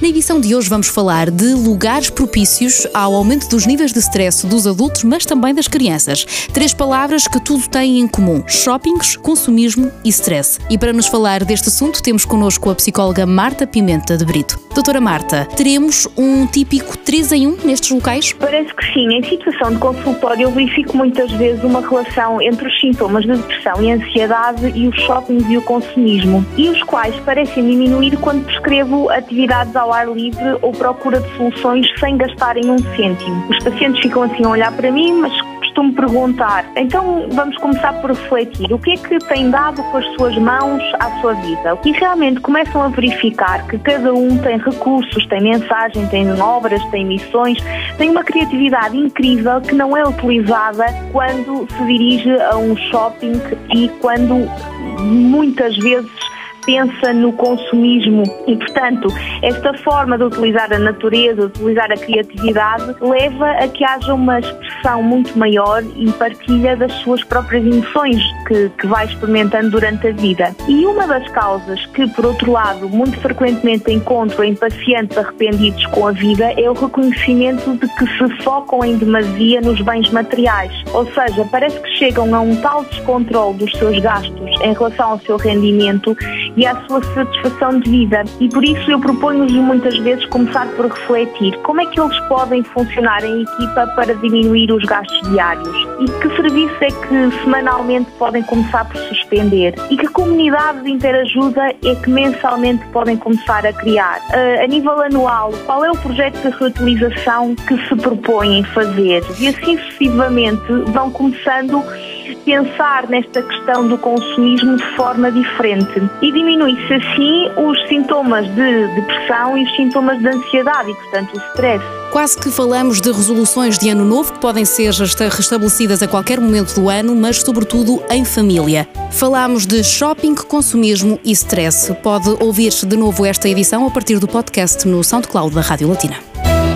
Na edição de hoje vamos falar de lugares propícios ao aumento dos níveis de stress dos adultos, mas também das crianças. Três palavras que tudo têm em comum: shoppings, consumismo e stress. E para nos falar deste assunto, temos connosco a psicóloga Marta Pimenta de Brito. Doutora Marta, teremos um típico 3 em 1 nestes locais? Parece que sim. Em situação de consultório, eu verifico muitas vezes uma relação entre os sintomas de depressão e ansiedade e os shoppings e o consumismo, e os quais parecem diminuir quando prescrevo atividades ao ar livre ou procura de soluções sem gastarem um cêntimo. Os pacientes ficam assim a olhar para mim, mas costumo perguntar, então vamos começar por refletir, o que é que tem dado com as suas mãos à sua vida? E realmente começam a verificar que cada um tem recursos, tem mensagem, tem obras, tem missões, tem uma criatividade incrível que não é utilizada quando se dirige a um shopping e quando muitas vezes pensa no consumismo e, portanto, esta forma de utilizar a natureza, utilizar a criatividade, leva a que haja uma expressão muito maior e partilha das suas próprias emoções que, que vai experimentando durante a vida. E uma das causas que, por outro lado, muito frequentemente encontro em pacientes arrependidos com a vida é o reconhecimento de que se focam em demasia nos bens materiais. Ou seja, parece que chegam a um tal descontrole dos seus gastos em relação ao seu rendimento e à sua satisfação de vida. E por isso eu proponho-lhes muitas vezes começar por refletir como é que eles podem funcionar em equipa para diminuir os gastos diários e que serviço é que semanalmente podem começar por suspender e que comunidade de interajuda é que mensalmente podem começar a criar. Uh, a nível anual, qual é o projeto de reutilização que se propõem fazer? E assim sucessivamente vão começando pensar nesta questão do consumismo de forma diferente e diminui-se assim os sintomas de depressão e os sintomas de ansiedade e, portanto, o stress. Quase que falamos de resoluções de ano novo que podem ser restabelecidas a qualquer momento do ano, mas sobretudo em família. Falamos de shopping, consumismo e stress. Pode ouvir de novo esta edição a partir do podcast no SoundCloud da Rádio Latina.